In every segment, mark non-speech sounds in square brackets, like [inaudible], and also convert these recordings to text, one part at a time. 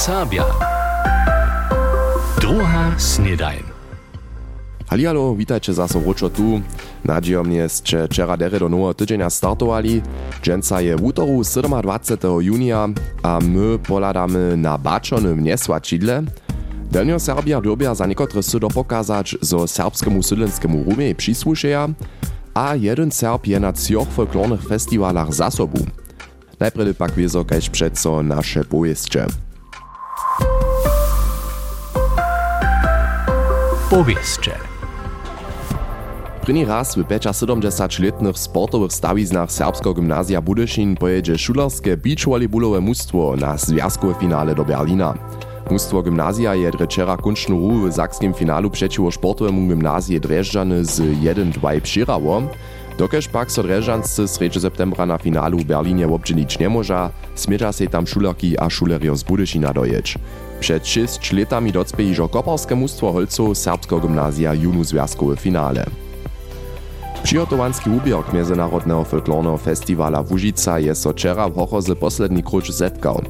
Serbia. Druga snedajn. Halialo, witajcie zase wróčo tu. Nadziejo mnie ste wczera dere do nowego tydzienia startowali. Dżęca je w utoru 27. junia, a my poladamy na baczonym niesłačidle. Delnio Serbia dobia za niekotrych sydo pokazać, zo serbskemu sydlenskemu rumie przysłuszeja, a jeden Serb je na trzech folklornych festiwalach za sobu. Najpierw pak wiezo kaž přeco pojeździe. Powieście. První raz w 75-letnych sportowych stawiznach Serbskiego Gymnazja Budyszin pojedzie šulerske beachvolleyballowe mustwo na związkowe finale do Berlina. Mustwo gimnazja je drečera kunčnu ru w sakskim finalu przeciwko sportowemu gimnazje Dreżdżany z 1-2 přirało. Dokež pak so Drežanscy 3. septembra na finalu w Berlinie obczynić nie może, smierza się tam szulerki a szulerio z Budyszina dojeć. Przed 6 latami docpie iżo koparskie mustwo holców Serbskiego Gymnazja junu związkowe finale. Přihotowanski ubiork Międzynarodnego Folklornego Festiwala Łužica je so wczera w Hochoze posledni krucz zetkał.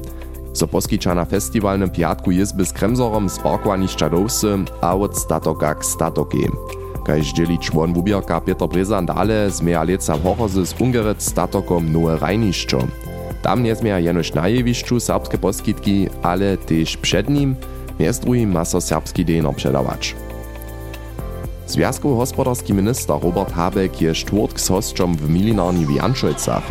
So poskiča na festiwalnym piatku jezby z kremzorom z parkowanišća Dovsy a od statoka k statoki. Kaž dzieli człon wubierka Peter Brezan dale zmieja leca w Hochozy z Ungerec statokom nowe rajnišćo. Tam nie zmieja jenož na jewišću serbskie poskitki, ale też przed nim, między drugim ma so serbski denor przedawać. Związkowy hospodarski minister Robert Habeck je czwartk z hosťom w milinarni w Janšojcach.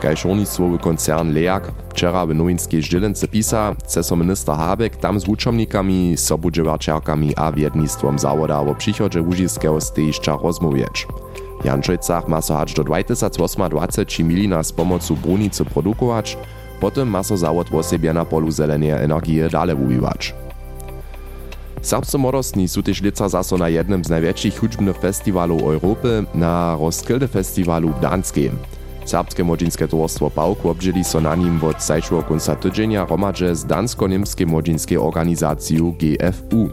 Kaž ornictwowy koncern Leak wczera w nowinskiej Żylence pisa, chce so minister Habeck tam z łuczomnikami, sobudźewarčerkami a wiednictwom zawoda o przychodzie łużiskiego stejšća rozmawiać. W Janšojcach ma so hać do 2028 milina z pomocą brunicy produkować, potem ma so zawod o siebie na polu zelenej energii dalej ubywać. Serbscy młodostni są też lica zaso na jednym z największych hudźbnych festiwalów Europy, na Roskilde Festiwalu w Danskim. Serbskie młodzieńskie towarstwo PAUK obdzieli so na nim od zajszło końca tydzienia romadże z dansko-niemskiej młodzieńskiej organizacją GFU.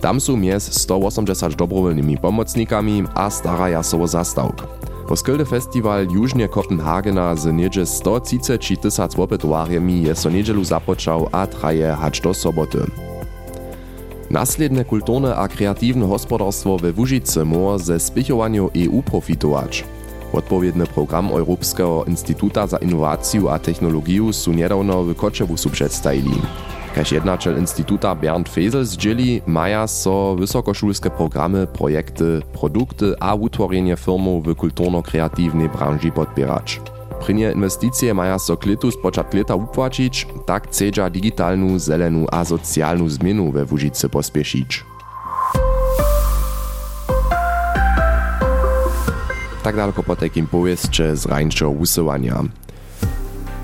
Tam są mies 180 dobrowolnymi pomocnikami a staraja so zastawk. Roskilde Festiwal južnie Kopenhagena z niedzie 130 tysac opytowarjemi je so niedzielu započał a traje hać do soboty. Nasledne kulturne a kreatywne hospodarstwo we Łužice może ze spichowaniu EU profitować. Odpowiedny program Europejskiego Instytuta za Innowację a Technologię su niedawno w Koczewusu przedstawili. Kaž jednačel Instytuta Bernd Fesel zdzieli, maja so wysokoszulskie programy, projekty, produkty a utworzenie firmów w kulturno-kreatywnej branży podpierać. Prynie inwestycje maja so klitu spočat leta upłacić, tak chcedza digitalną, zelenu a socjalną zmienu we Łužice pospieszyć. Tak daleko po takim powieście z rańczego wusywania.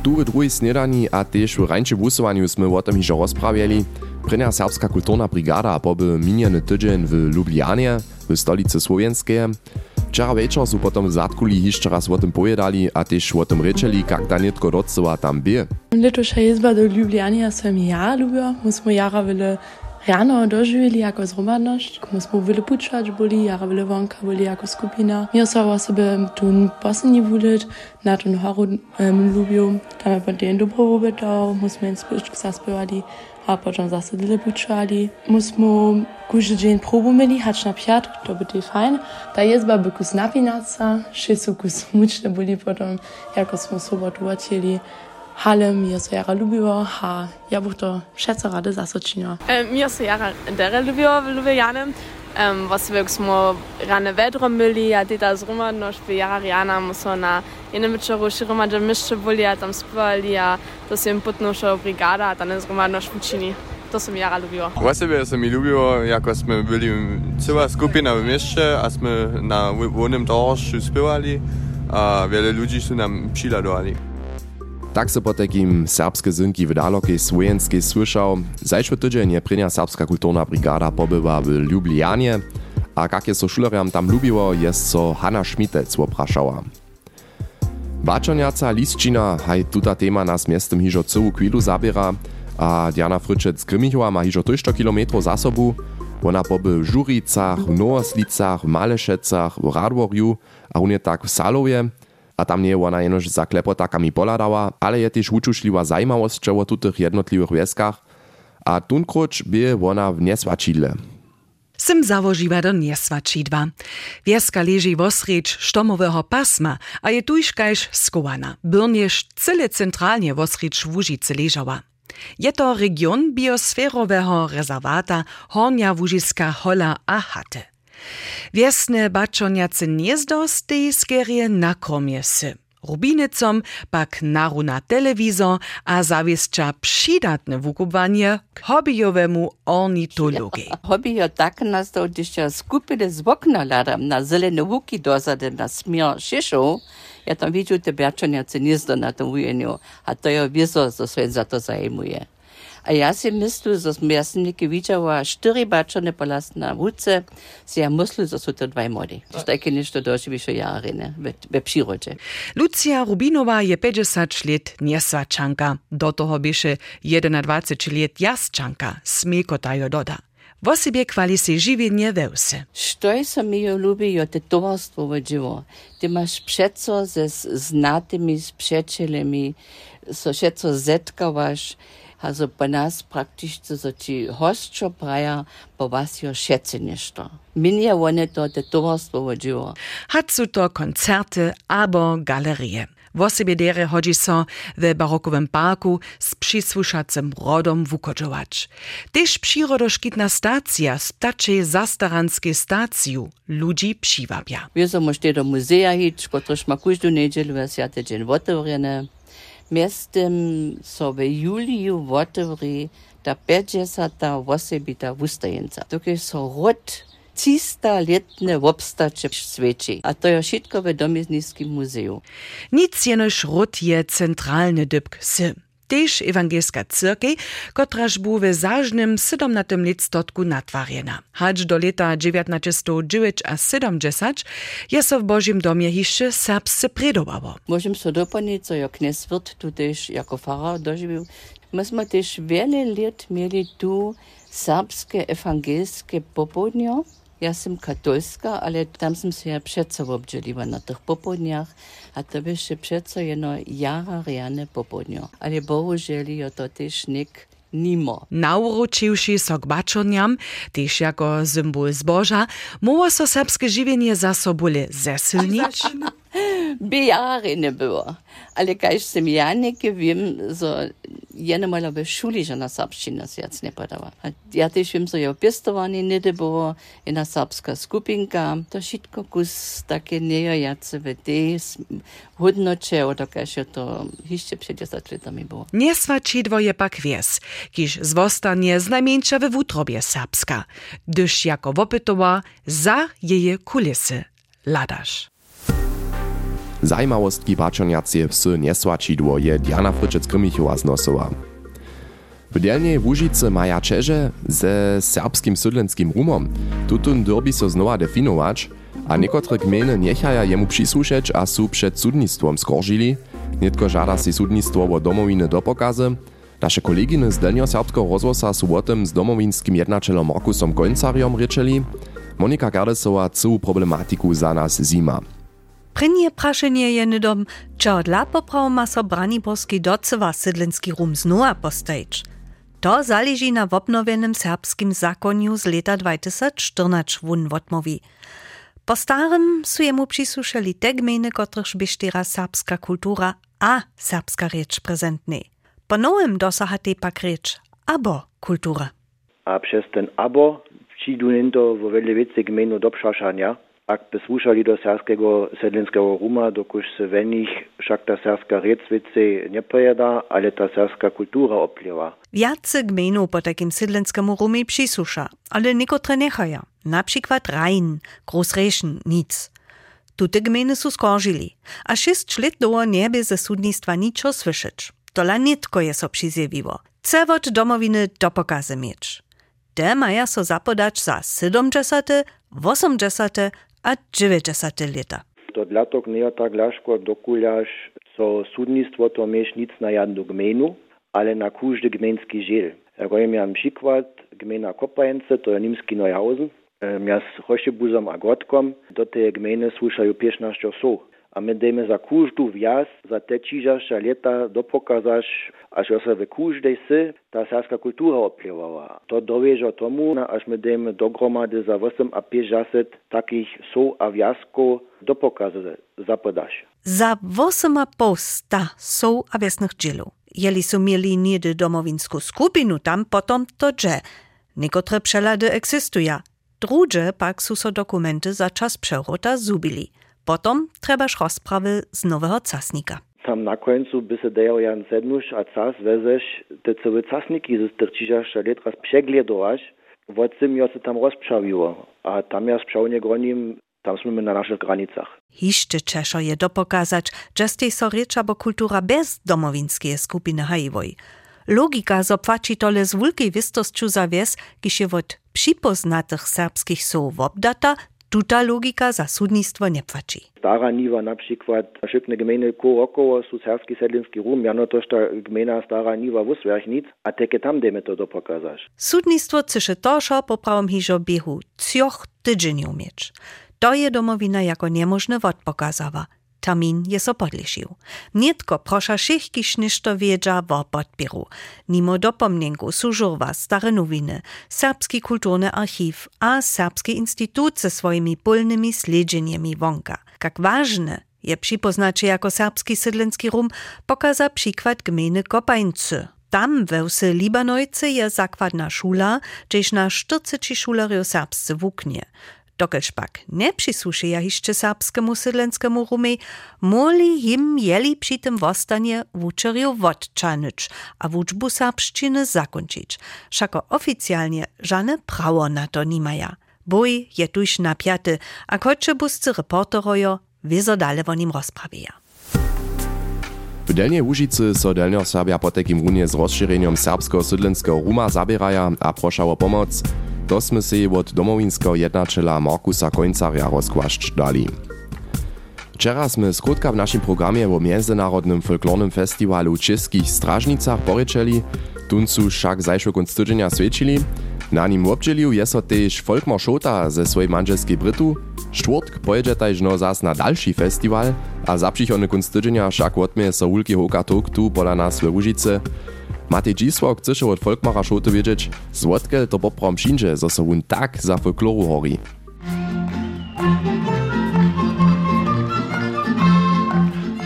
Tu w drugiej snedani a też w rańczym wusywaniu sme o tym hižo rozprawiali. Prynja serbska kulturna brigada poby miniony tydzień w Lublianie, w stolicy słowiańskiej. Wczera wieczór su potom w Zatkuli jeszcze raz o tym pojedali, a też o tym ryczeli, jak ta nitko docyła tam bie. Letoša jezba do Ljubljana sam ja ljubio. My smo jara vele rano doživjeli jako zhromadność. My smo vele pučać boli, jara vele vonka boli jako skupina. Mi so o sebe tu poslední vulit, na tu horu um, ljubio. Tam je potem dobro obedal, my smo jen spiščku zaspevali, a potom zase dele pučali. My smo kuži dzień probu mieli, hać na piat, to by to fajn. Ta jezba by kus napinaca, še su kus mučne boli potom, jako smo sobotu odjeli. Halem je so jara lubiło, a ja bych to všetko rady zasočinila. Um, ja se jara dere lubiło w Ljubljane. Um, was wir smo rane vedrom byli, a teta z Romadnoš by jara Riana muso na jednym wieczoru się Romadže myszcze byli, a tam spівali, a to się im putnusza brigada, a tam z Romadnoš učini. To sam jara lubiło. O sebe se mi lubiło, jako sme byli cała skupina w mieście, a sme na wolnym dorożcu śpiewali, a wiele ludzi su nam przyladowali. Tak se po takim serbskie zynki w dalokej słojenskiej słyszał. Zajszły tydzień je prynja serbska kulturna brigada pobywa w Ljubljanie, a jak je so szuleriam tam lubiło, jest so Hanna Schmitec opraszała. Baczoniaca lisčina, haj tuta tema nas miestem hižo cyłu chwilu zabiera, a Diana Fryczec Grymichowa ma hižo 300 km za sobu. Ona poby w Żuricach, w Nowoslicach, w Malešecach, w Radworju, a unie tak w Salowie. A tam nie ona jenož za klepotakami poladała, ale je też uczušliwa zajmawosť o tutych jednotliwych wieskach. a tunkroč bie ona w niesvačidle. Sym założyła do niesvačidła. Wieska leży w osrecz sztomowego pasma, a je tujszkajsz skowana. Byrnież cyle centralnie w osrecz Łużycy leżała. Je to region biosferowego rezerwata Hornia Łużyska Hola a Hatte. Wiesne baczoniacy gniezdo z tej skierie nakromie sy. Rubinicom pak naru na telewizor a zawieszcza przydatne wukubanie hobbyjowemu ornitologii. [laughs] Je tak nastał, gdyż ja skupili z okna ladam na zelene łuki dozady na smier szyszą, ja tam widział te baczoniacy gniezdo na tym ujeniu, a to ja wieso, co za to zajmuje. A ja si mislil, da sem, jaz sem nekaj videla, štiri bačane polastna vuce, si ja mislil, da so to dvaj modi. Štajke nešto doživiš jare, ne, v, v priroče. Lucija Rubinova je 50 let njesvačanka, do toho biše 21 let jasčanka, smekota jo doda. Vosebje kvali se življenje ve vse. Štoj se mi jo ljubijo, te tovarstvo v živo. Ti imaš pšeco z znatimi spšečelemi, so šeco zetkavaš. Also po nas praktisch so ci hostčo praja, po was jo šece nešto. Minja one to te towarstwo wodziło. Hat su to koncerty abo galerie. Wo sobie dere hodzi so w barokowym parku z przysłyszacym rodom wukodżować. Też przyrodoszkitna stacja z taczej zastaranskiej staciju ludzi przywabia. Wir so mošte do muzeja hić, kotrož ma každú nedelu a siate dzień otevrené. Miestem so v juliju otevri ta 50. osobita wustajenca. Tukaj so rod 300 letne obstače sveči. A to je všetko v Domizniskim muzeju. Nic jenož rod je centralny dybk sy. Tež ewangelska cyrkej, kotraż bu w zażnym 17 listotku natwarjena. Hacz do leta 1909 a 70 je so w Bożym domie hišće serbsce predowało. Môžem so doplniť, co jo knes Wirt tu tež jako farar doživel. My sme tež veľa let mieli tu serbské evangelské popodnio. Ja som katolska, ale tam som sa ja přeco obdželiva na tých popodniach a to byše přeco jedno jara riane popodnio. Ale bohužel jo to tež nik nimo. Nauročiwši so k bačonjam, tež jako symbol zboža, moło so serbskie żywienie za sobole zesilnić. Bi jara ne było. Ale kaj sem ja neke viem, so jedno malo v šuli že na srbščina se jac ne podava. A ja tež viem, so je opestovani nede było, jedna srbska skupinka, to šitko kus také nejo jace v tej hodnoče, od kaj to ještě před 10 letami było. Niesvačidwo je pak wies, kiż zwostanie znajmniejsza we wutrobie serbska, gdyż jako wopytowa za jeje kulisy ladasz. Zajmawostki bačonjacie psy niesvačidło je Diana Fryczec-Krymichowa znosowa. W dzielnej Łużyce maja czerze ze serbskim sydlenskim rumom. Tutun derbi so znowa definować, a niekotre gminy niechaja jemu przysłuszeć, a su przed sudnictwom skorżyli. Nietko żada si sudnictwo o domowiny do pokazy. Nasze koleginy z Delnio-Serbskiego rozwosa su o tym z domowinskim jednaczelom Markusom Gońcariom ryczeli. Monika Gerdesowa całą problematiku za nas zima. Prynje prašenje je nedom, če od lapo prav ma so braniborski doceva sydlenski rum znova postajić. To zależy na obnowionym serbskim zakonju z leta 2014 wun wotmowi. Po starym su jemu przysłyszeli te gminy, kotryż byś serbska kultura a serbska rzecz prezentny. Po nowym dosaha te pak rzecz abo kultura. A przez ten abo przyjdą w wiele więcej gminu do przeszania. Jak by słuchali do serskiego sedlinskiego ruma, dokuż se w nich wszak ta serska rzecz więcej nie pojada, ale ta serska kultura opliewa. Wiace gminu po takim sydlenskemu rumie przysusza, ale niekotre nechaja. Na przykład Rhein, Großreschen, nic. Tute gminy su a šest let doło nie by ze sudnictwa niczo słyszeć. Tola nitko je so przyzjewiło. Cewot domowiny do pokazy mieć. Te maja so zapodać za 70, 80 satelita. To dlatego nie tak laszko dokulasz, co sudnictwo to mieć nic na jedną gminu, ale na każdy gmeński żil. Jak miałem przykład, gmina Kopajence to Nimski Neuhausen, e, ja z Hośibuzem a Gotkom do tej gminy słyszają 15 słów a my dejme za kúždu viac, za te čižaša leta dopokazaš, až sa v kúždej si tá serská kultúra oplievala. To doviežo tomu, až my dejme dohromady za 8 a 50 takých sou a viazkov dopokazaš, zapodaš. Za 8 a posta sou a viesnych dzielów. Jeli su mieli niedę domowinską skupinu, tam potom to dże. Niekotre przelady egzystują. Drugie pak su so dokumenty za czas przewrota zubili. Potom trebaš rozprawy z nowego casnika. Tam na końcu by se dajo jan sednuš a cas vezeš te całe casniki ze styrčižaš a let raz przegledovaš, vodcem jo se tam rozprawiło, a tam ja sprzałnie gronim tam sme na našich granicach. Hište Češo je dopokazać, że z tej so reča bo kultura bez domowinskie skupiny hajivoj. Logika zopłaci tole z wulkiej wistosću za wies, kiż je wot przypoznatych serbskich słów obdata, tuta logika za sudnictwo nie płaci. Stara niwa na przykład szybne gminy Kurokowo, su serbski sedlinski rum, jano toż ta gmina Stara niwa Wuswerchnic, a teke tam demy to dopokazać. Sudnictwo cysze toszo poprawom hižo biehu cioch tydzień umieć. To je domowina jako niemożny wod pokazała. Termin je so podlišił. Nietko prosza všich, kiž ništo podbieru. Nimo dopomnienku sużurwa stare nowiny, Serbski kulturny archiw a Serbski instytut ze swoimi polnymi sledzenjemi wonka. Jak ważne je przypoznaczy jako Serbski sydlenski rum, pokaza przykład gminy Kopańcy. Tam we wsy Libanojcy je zakładna szula, gdzieś na 40 szulariów serbscy wuknie. Dokelž pak ne přislušeja hišće serbskemu sydlenskemu rumej, moli jim jeli při tym vostanie wučerju wodčanič a wučbu serbščiny zakončić. Šako oficjalnie żadne prawo na to nimaja. Boj je tuż napiaty, a koče buscy reporterojo, wieso dale o nim rozprawia. W Delnej Łužicy so Delnio Serbia po takim runie z rozszerzeniem serbskiego sydlenskiego ruma zabieraja a prosza o pomoc. To sme si od domowinskiego jednačela Markusa Końcarja rozkłaszcz dali. Wczoraj sme skrótka w naszym programie o Międzynarodnym Folklornym Festiwalu w Českých Strażnicach poryczeli, tuncu však zajšo konc tydzienia svedčili. Na nim obdželił je so tež Folkmar Šota ze swojej manželskiej Brytu. Štvrtk pojedzie tajžno zas na další festiwal, a za přichodny konc tydzienia však odmie so Hoka tu pola nas we Łužice. Matej Dzisłok chce od Folkmara Šoty wiedzieć, złotkel to poprom přinže, zo so wun tak za folkloru hori.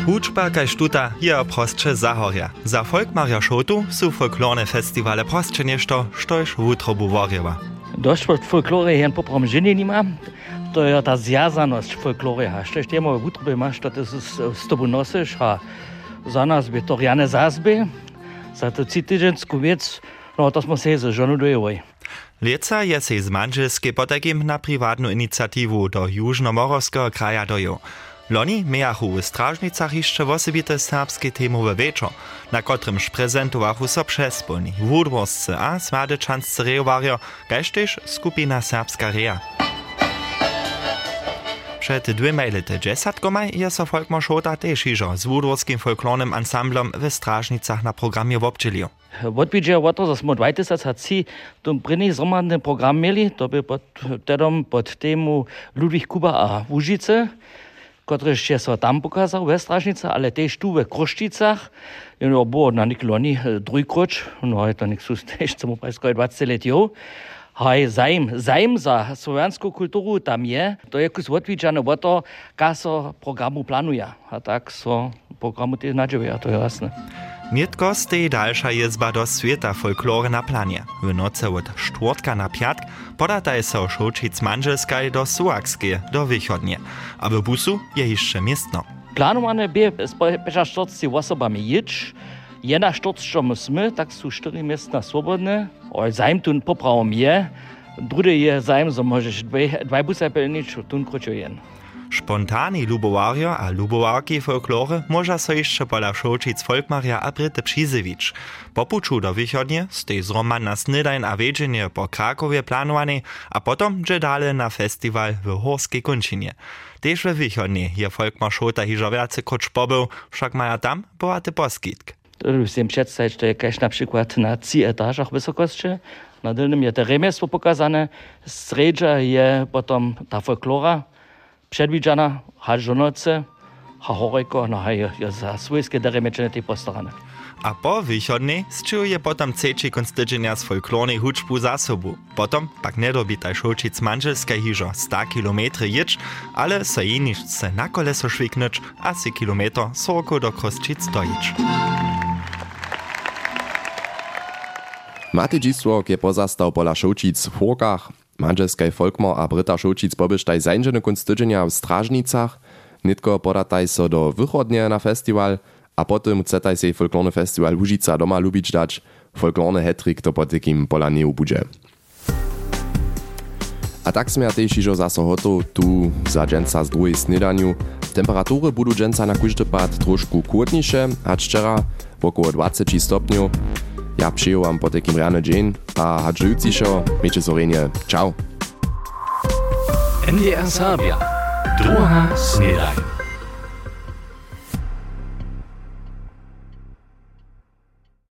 Hučba kaž tuta je prostče zahorja. Za Folkmarja Šotu su folklorne festivale prostče nešto, štož wutrobu worjewa. Dość od folklory jen poprom ženy nima, to je ta zjazaność folklory. A što ještě moje wutroby masz, to ty z tobą nosisz, a za nas by to riane zazby, za no to jsme se ze ženu dojevoj. Lieca je se z manželskiej potegim na prywatną inicjatywę do Južnomorowskiego kraja dojo. Loni miachu w strażnicach jeszcze osobite serbskie temowe wieczor, na kotrymż prezentowachu so przespólni wódworscy a smadyczanscy rejowario, kaž też skupina Serbska Rea. Przed dwiema lety dziesiątkomaj je so Folkmar Šota też iżo z wódworskim folklornym ansamblom w strażnicach na programie wobdźelił. Odbídže o to, že jsme 2003 tu první zromadný program měli, to by pod, tedom pod tému Ludwig Kuba a Łužice, kotrež je so tam pokazal ve Stražnice, ale tež tu ve Krošticach, jo, bo na nik loni drujkroč, no je to nik sus [laughs] tež, co mu preskoj 20 let jo. Haj, zajem, zajem za slovenskú kultúru tam je, to kus odvíčané o to, ka so programu plánuje. A tak so programu tiež nadživia, to je jasné. Nietko stej dalsza jezba do świata folklory na planie. W nocy od czwartka na piatk podataj so Šočic manželskaj do Suakskie, do Wychodnie. A w busu je jeszcze miestno. Planowane by z 45 osobami jeć, jedna sztorc, my, tak są cztery miasta swobodne, ale zajem tu poprawom je, drugi je zajem, że możesz dwie busy pełnić, tu kroczuje. Spontani lubowario a lubowarki folklory może so jeszcze pola Šočic Folkmarja a Bryty Przyzewicz. Po puczu do wychodnie stej zroman na snydajn a po Krakowie planowany, a potom dże dalej na festiwal w Horskiej Kunčinie. Tež we wychodnie je Folkmar Šota hižo wiacy kocz pobył, wszak maja tam bogaty poskitk. Musím představit, že je na przykład na tří etažach vysokosti. Na dolnym je to remesło pokazane, středža je potom ta folklora, předvídžana, hažonoce, ha horejko, no hej, ja za svojske dere mečene te postarane. A po východnej je potom ceči konstydzenia z folklornej hučbu za sobu. Potom pak nedobita šolčic manželska hižo 100 km ječ, ale se jeniž se na koleso šviknąć, a si kilometr sorko do kostčic stojič. Matydźistwo je pozastaw pola šolčic w Horkach, manželskej folkmor a Brita šolčic pobyštaj zańżene konstydzenia w Strażnicach, nitko podataj so do wychodnie na festiwal – a potem chcetaj sej folklorny festiwal Łužica doma lubić dać, folklorny hetrik to po takim polaneju bude. A tak sme też iżo zaso hoto tu za dżęca z drugiej snydaniu. Temperatury budú dżęca na każdy pad trošku kłodniejsze, a wczera około 20 stopniów. Ja przyjął wam po takim rany dzień, a hadżująciszo, miejcie zorenie. Ciao! NDR Sabia. Druga snedajn.